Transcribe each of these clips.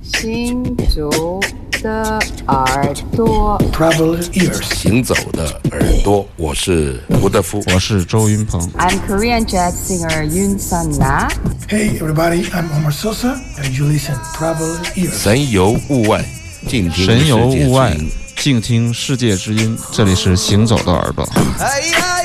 行走的耳朵，Travel ears. 行走的耳朵，我是吴德夫。我是周云鹏。I'm Korean jazz singer Yoon Sun Na. Hey, everybody, I'm Omar Sosa, and you listen Travel ears. 神游物外，静听神游物外，静听世界之音。这里是行走的耳朵。哎呀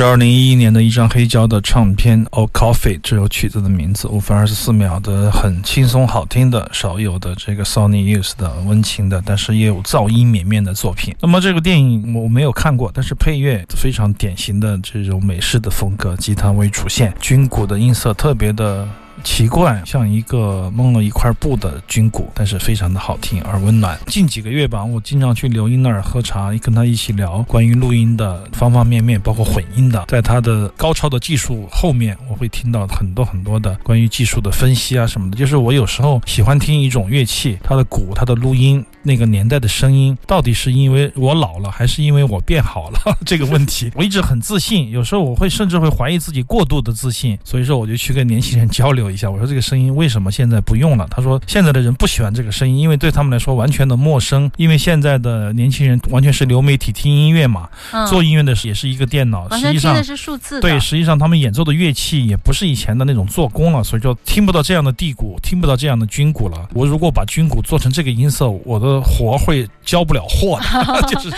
是二零一一年的一张黑胶的唱片《Old Coffee》，这首曲子的名字，五分二十四秒的很轻松好听的少有的这个 Sony Youth 的温情的，但是也有噪音绵绵的作品。那么这个电影我没有看过，但是配乐非常典型的这种美式的风格，吉他为主线，军鼓的音色特别的。奇怪，像一个蒙了一块布的军鼓，但是非常的好听而温暖。近几个月吧，我经常去刘英那儿喝茶，跟他一起聊关于录音的方方面面，包括混音的。在他的高超的技术后面，我会听到很多很多的关于技术的分析啊什么的。就是我有时候喜欢听一种乐器，它的鼓，它的录音。那个年代的声音，到底是因为我老了，还是因为我变好了？这个问题，我一直很自信，有时候我会甚至会怀疑自己过度的自信。所以说，我就去跟年轻人交流一下，我说这个声音为什么现在不用了？他说现在的人不喜欢这个声音，因为对他们来说完全的陌生。因为现在的年轻人完全是流媒体听音乐嘛，做音乐的也是一个电脑，实际上是数字。对，实际上他们演奏的乐器也不是以前的那种做工了，所以说听不到这样的地鼓，听不到这样的军鼓了。我如果把军鼓做成这个音色，我的。活会交不了货的，就是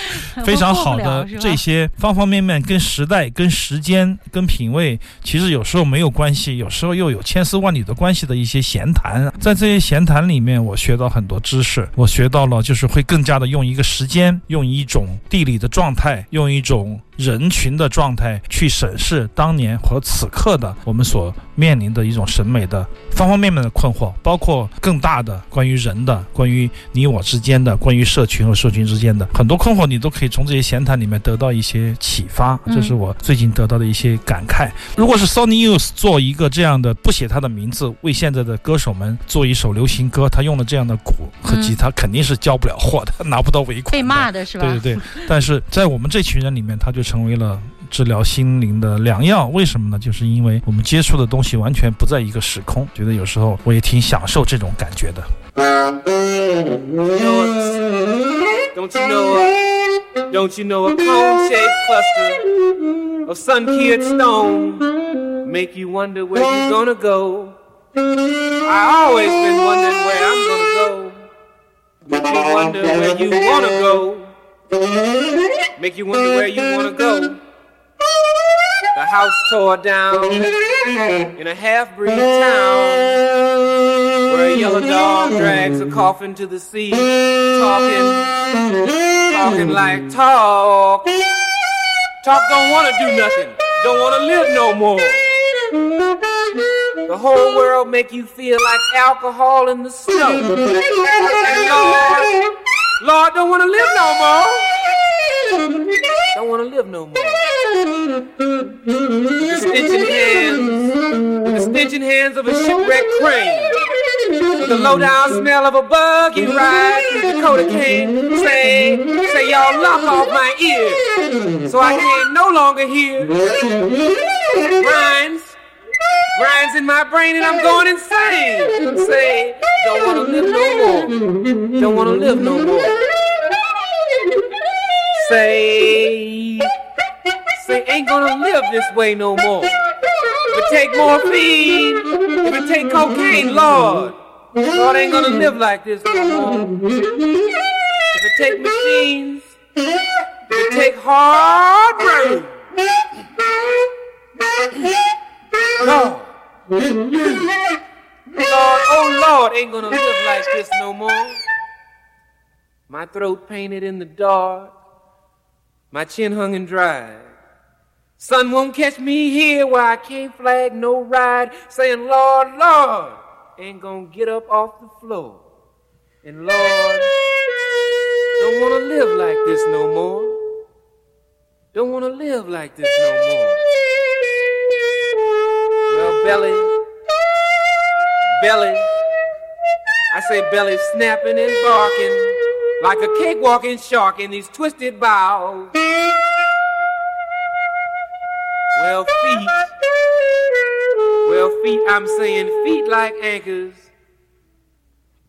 非常好的这些方方面面，跟时代、跟时间、跟品味，其实有时候没有关系，有时候又有千丝万缕的关系的一些闲谈。在这些闲谈里面，我学到很多知识，我学到了就是会更加的用一个时间，用一种地理的状态，用一种。人群的状态去审视当年和此刻的我们所面临的一种审美的方方面面的困惑，包括更大的关于人的、关于你我之间的、关于社群和社群之间的很多困惑，你都可以从这些闲谈里面得到一些启发。这是我最近得到的一些感慨。如果是 Sony Youth 做一个这样的，不写他的名字，为现在的歌手们做一首流行歌，他用了这样的鼓和吉他，肯定是交不了货的，拿不到尾款，被骂的是吧？对对对。但是在我们这群人里面，他就。成为了治疗心灵的良药，为什么呢？就是因为我们接触的东西完全不在一个时空，觉得有时候我也挺享受这种感觉的。Don't you know? Don't you know a cone-shaped cluster of sun-kissed stone make you wonder where you're gonna go? I always been wondering where I'm gonna go. Make you wonder where you wanna go. Make you wonder where you wanna go. The house tore down in a half-breed town where a yellow dog drags a coffin to the sea, talking, talking like talk. Talk don't wanna do nothing, don't wanna live no more. The whole world make you feel like alcohol in the snow. And Lord, Lord, don't want to live no more. Want to live no more. The stitching hands, the stitching hands of a shipwrecked crane. The low down smell of a buggy ride Dakota cane. Say, say y'all lock off my ears, so I can no longer hear. Rhymes grinds in my brain and I'm going insane. Say, don't wanna live no more. Don't wanna live no more. Say, say, ain't gonna live this way no more. If it take morphine, if it take cocaine, Lord, Lord ain't gonna live like this no more. If it take machines, if it take hard work. Lord. Lord, oh Lord, ain't gonna live like this no more. My throat painted in the dark, my chin hung and dry. Sun won't catch me here where I can't flag no ride, saying, Lord, Lord, ain't gonna get up off the floor. And Lord, don't wanna live like this no more. Don't wanna live like this no more. Well, belly, belly, I say belly snapping and barking like a cakewalking shark in these twisted boughs. Well, feet, well, feet, I'm saying feet like anchors,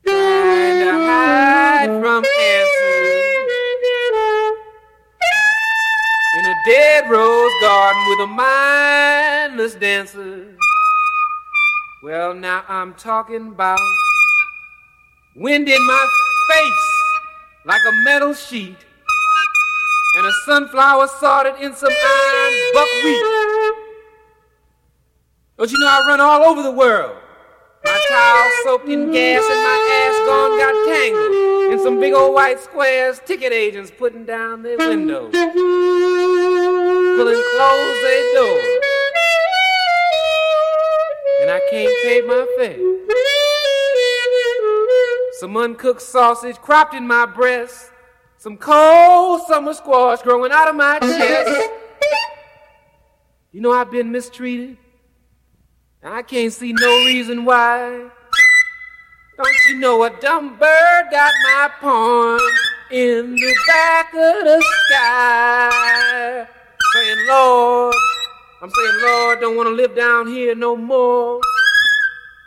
trying to hide from answers. In a dead rose garden with a mindless dancer. Well, now I'm talking about wind in my face like a metal sheet. And a sunflower sorted in some iron buckwheat. Don't you know I run all over the world? My towel soaked in gas and my ass gone got tangled in some big old white squares, ticket agents putting down their windows, pulling close their doors. And I can't pay my fare. Some uncooked sausage cropped in my breast, some cold summer squash growing out of my chest. You know I've been mistreated. I can't see no reason why. Don't you know a dumb bird got my pawn in the back of the sky? Saying, Lord, I'm saying, Lord, don't want to live down here no more.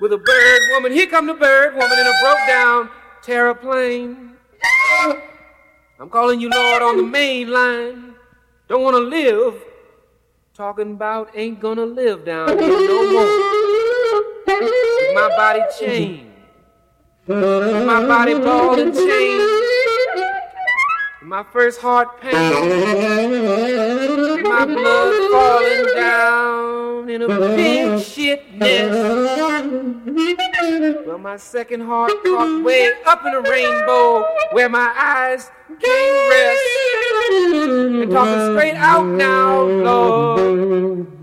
With a bird woman, here come the bird woman in a broke down terraplane. I'm calling you, Lord, on the main line. Don't want to live talking about ain't gonna live down here no more. My body chained, my body ball and with my first heart pain, my blood falling down in a big shit nest. Well, my second heart caught way up in a rainbow where my eyes can't rest. And talking straight out now, Lord.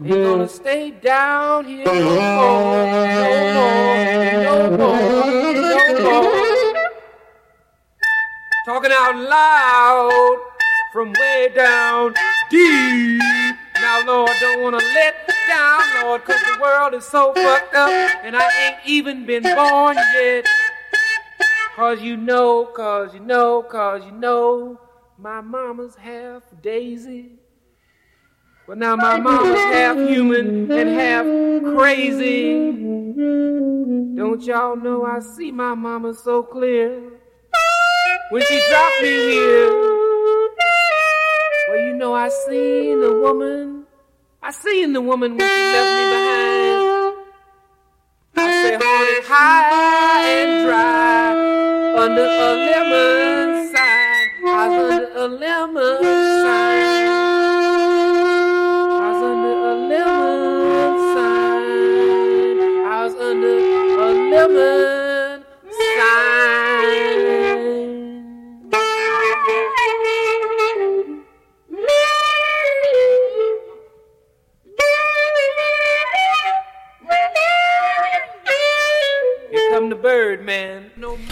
Ain't gonna stay down here no more, no more, no more, no more. Talking out loud from way down deep. Now, Lord, don't wanna let down, Lord, cause the world is so fucked up and I ain't even been born yet. Cause you know, cause you know, cause you know, my mama's half Daisy. But now my mama's half human and half crazy. Don't y'all know I see my mama so clear when she dropped me here? Well, you know I seen the woman. I seen the woman when she left me behind. I say haunted high and dry under a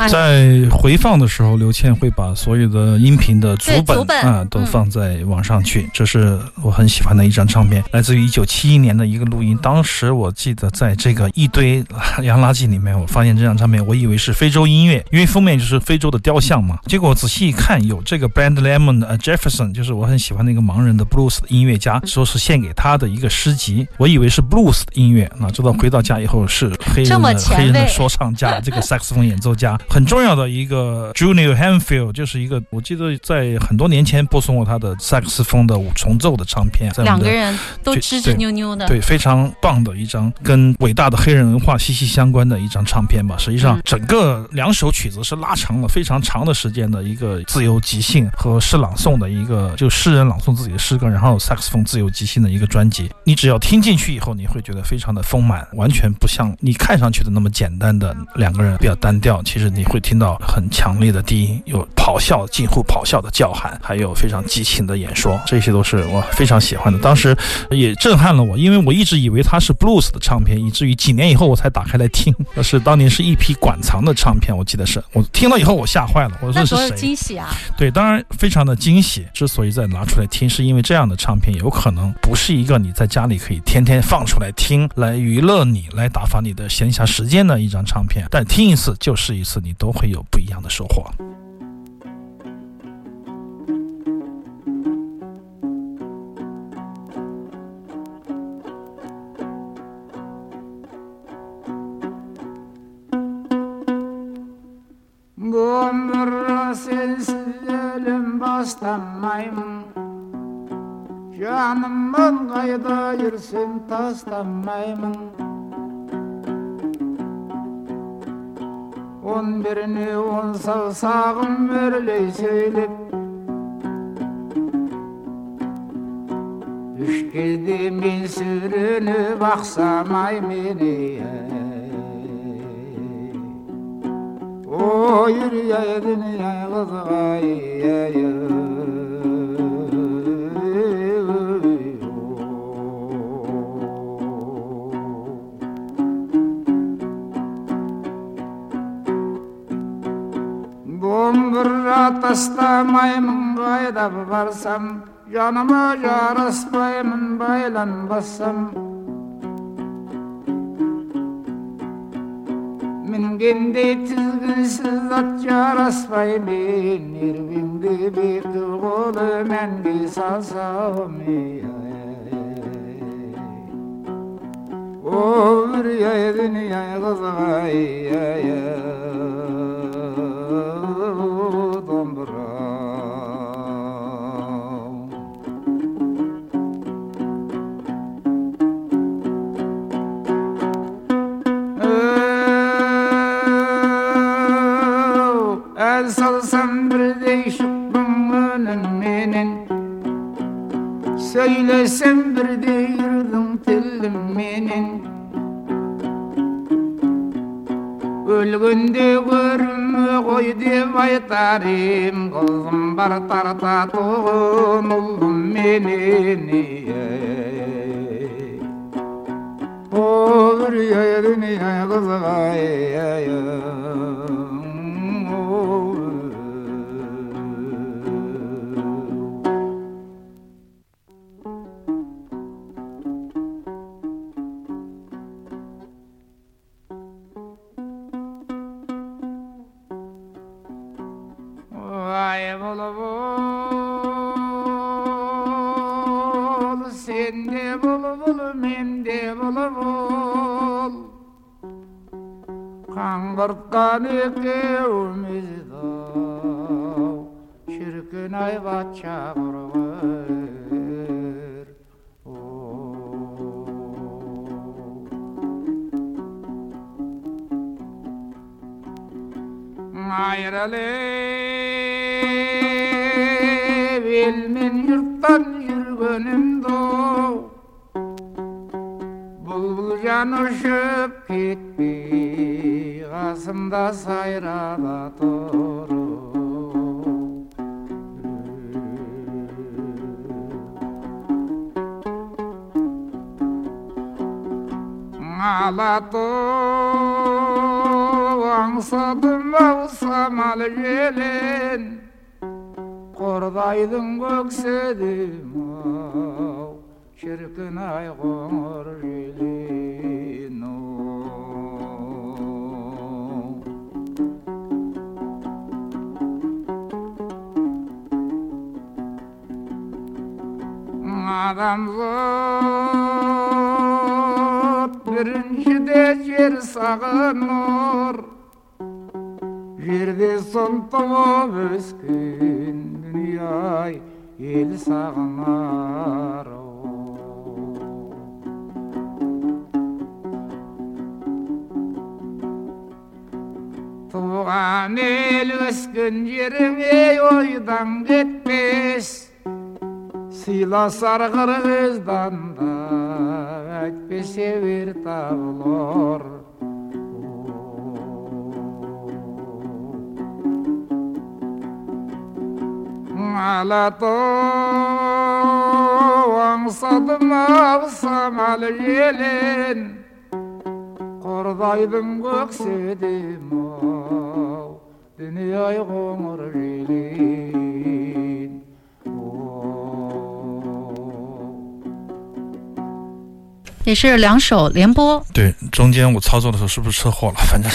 在回放的时候，刘倩会把所有的音频的主本啊都嗯放在网上去，这是我很喜欢的一张唱片，来自于一九七一年的一个录音。当时我记得在这个一堆洋垃圾里面，我发现这张唱片，我以为是非洲音乐，因为封面就是非洲的雕像嘛。结果我仔细一看，有这个 Brand Lemon 的 Jefferson，就是我很喜欢那个盲人的 blues 的音乐家，说是献给他的一个诗集，我以为是 blues 的音乐，哪知道回到家以后是黑人的黑人的说唱家，这个 萨克斯风演奏家，很重要的一个 Junior Hanfield，就是一个我记得在很多年前播送过他的萨克斯风的五重奏的唱片，两个人都对支支扭扭的，对，非常棒的一张跟伟大的黑人文化息息相关的一张唱片吧。实际上嗯，整个两首曲子是拉长了非常长的时间的一个自由即兴和诗朗诵的一个，就诗人朗诵自己的诗歌，然后萨克斯风自由即兴的一个专辑。你只要听进去以后，你会觉得非常的丰满，完全不像你看上去的那么简单的两个人比较单调。其实你会听到很强烈的低音，有咆哮、近乎咆哮的叫喊，还有非常激情的演说，这些都是我非常喜欢的。当时也震撼了我，因为我一直以为它是 blues 的唱片，以至于几年以后我才打开来听。那是当年是一批馆藏的唱片，我记得是我听了以后我吓坏了，我说是？惊喜啊！对，当然非常的惊喜。之所以再拿出来听，是因为这样的唱片有可能不是一个你在家里可以天天放出来听，来娱乐你，来打发你的闲暇时间的一张唱片。但听一次就是这一次，你都会有不一样的收获。сағын беріне он саусағын мөрлей сөйлеп үшкеде мен сүрініп ақсам ай мені ой үрей дүние қызық ай maymun gaydab barsam Canıma caras bayımın baylan bassam. Min kendi tizginsiz at caras bayımın Irvim gibi tuğulu men bir salsam O bir yay dünyaya kızım ay ay ay. salsam bir değişik bümünün Söylesem bir değirdim tilim menin Ölgünde görüm koy dem aytarım Kızım bar tarta toğun oldum menin O bir dünya kızı ay ay ay. برقاني قومي ذو شركنا يباتشا برغير عايرة لي بالمن يرطن يرغنم ذو بلبل جانو شبكي Kasımda sayrada doğru Ağladım аңсадым ау самал желен қордайдың көкседім ау шіркін ай қоңыр адамзат біріншіде жер сағыныр жерде сон туып өскен дүние ай ел сағынар туған ел өскен жеріңе ойдан кетпес Sıylasar Kırgız'dan da Ekbeşe bir tavlor Alatoğan sadmaksam al gelin Kordaydım göksedim o Dünyayı kumur gelin 也是两首连播。对，中间我操作的时候是不是车祸了？反正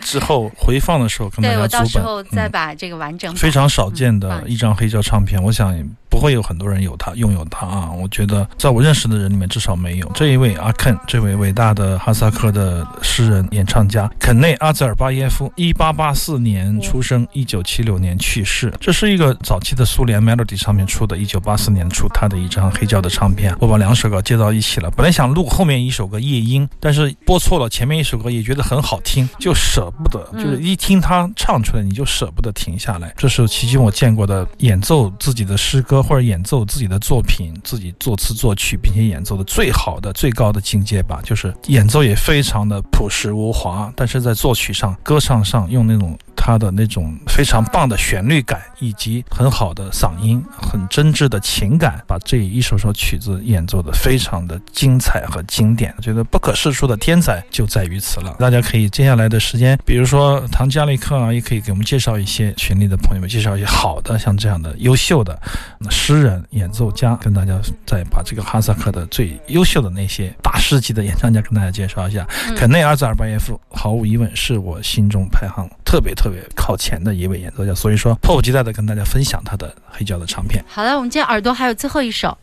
之后回放的时候跟大对我到时候再把这个完整嗯、非常少见的嗯一张黑胶唱片，我想不会有很多人有它拥有它啊。我觉得在我认识的人里面至少没有。这一位阿肯，这位伟大的哈萨克的诗人、演唱家肯内阿兹尔巴耶夫，一八八四年出生，一九七六年去世。这是一个早期的苏联 Melody 上面出的，一九八四年出他的一张黑胶的唱片。我把两首歌接到一起了，本来想录后面一首歌《夜莺》，但是播错了前面一首歌，也觉得很好听，就舍不得，就是一听他唱出来，你就舍不得停下来。这是迄今我见过的演奏自己的诗歌或者演奏自己的作品，自己作词作曲，并且演奏的最好的、最高的境界吧。就是演奏也非常的朴实无华，但是在作曲上、歌唱上用那种他的那种非常棒的旋律感，以及很好的嗓音、很真挚的情感，把这一首首曲子演奏的非常的精彩和经典。觉得不可世出的天才就在于此了。大家可以接下来的时间，比如说唐加利克啊，也可以给我们介绍一些群里的朋友们，介绍一些好的像这样的优秀的诗人、演奏家，跟大家再把这个哈萨克的最优秀的那些大师级的演唱家跟大家介绍一下。肯内阿兹尔巴耶夫毫无疑问是我心中排行特别特别靠前的一位演奏家，所以说迫不及待的跟大家分享他的黑胶的唱片。好了，我们今天耳朵还有最后一首。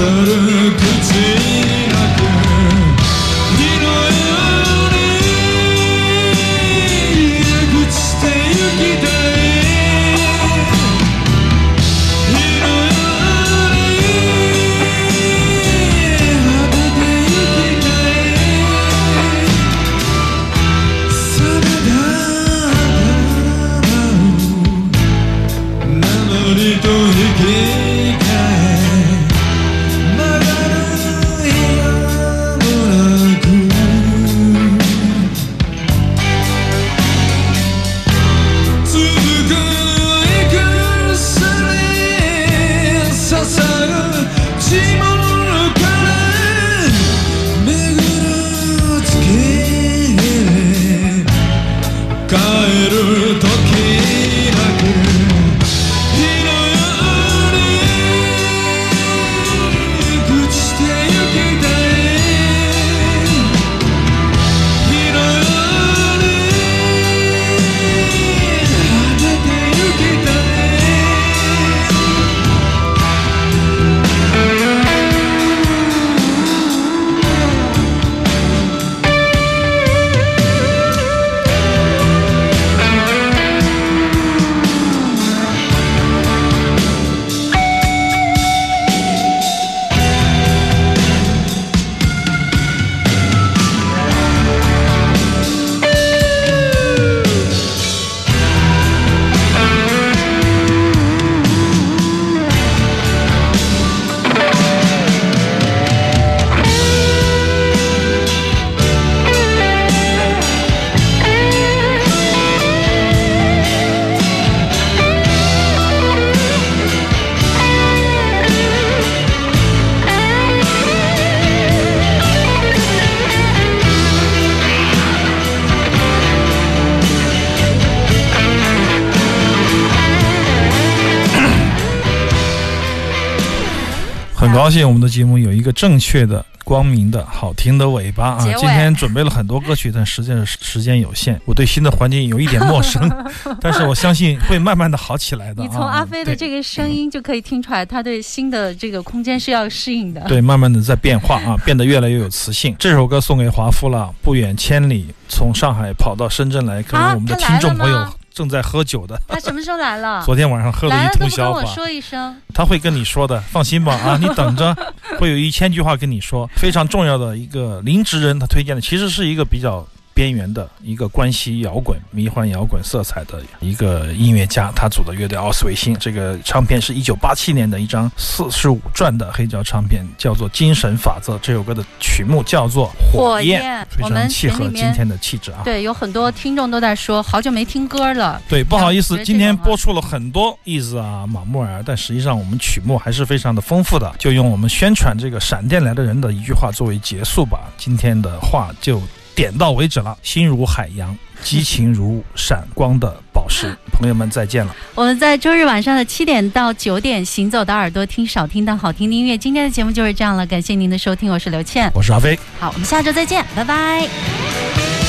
Yolları küçük 帰る時だけ高兴我们的节目有一个正确的、光明的、好听的尾巴啊今天准备了很多歌曲，但实际上时间有限，我对新的环境有一点陌生，但是我相信会慢慢的好起来的、啊。你从阿飞的这个声音就可以听出来，他对新的这个空间是要适应的。对，慢慢的在变化啊，变得越来越有磁性。这首歌送给华夫了，不远千里从上海跑到深圳来可能我们的听众朋友吗正在喝酒的。他什么时候来了？昨天晚上喝了一通宵吧，我说一声。他会跟你说的，放心吧啊，你等着，会有一千句话跟你说。非常重要的一个林职人，他推荐的其实是一个比较边缘的一个关西摇滚、迷幻摇滚色彩的一个音乐家，他组的乐队奥斯维辛。这个唱片是一九八七年的一张四十五转的黑胶唱片，叫做《精神法则》。这首歌的曲目叫做《火焰》，焰非常契合今天的气质啊。对，有很多听众都在说，好久没听歌了。对，不好意思，今天播出了很多意思啊、马木尔，但实际上我们曲目还是非常的丰富的。就用我们宣传这个闪电来的人的一句话作为结束吧。今天的话就点到为止了。心如海洋，激情如闪光的宝石。朋友们再见了。我们在周日晚上的七点到九点，行走的耳朵听少听到好听的音乐。今天的节目就是这样了，感谢您的收听，我是刘倩。我是阿飞。好，我们下周再见，拜拜。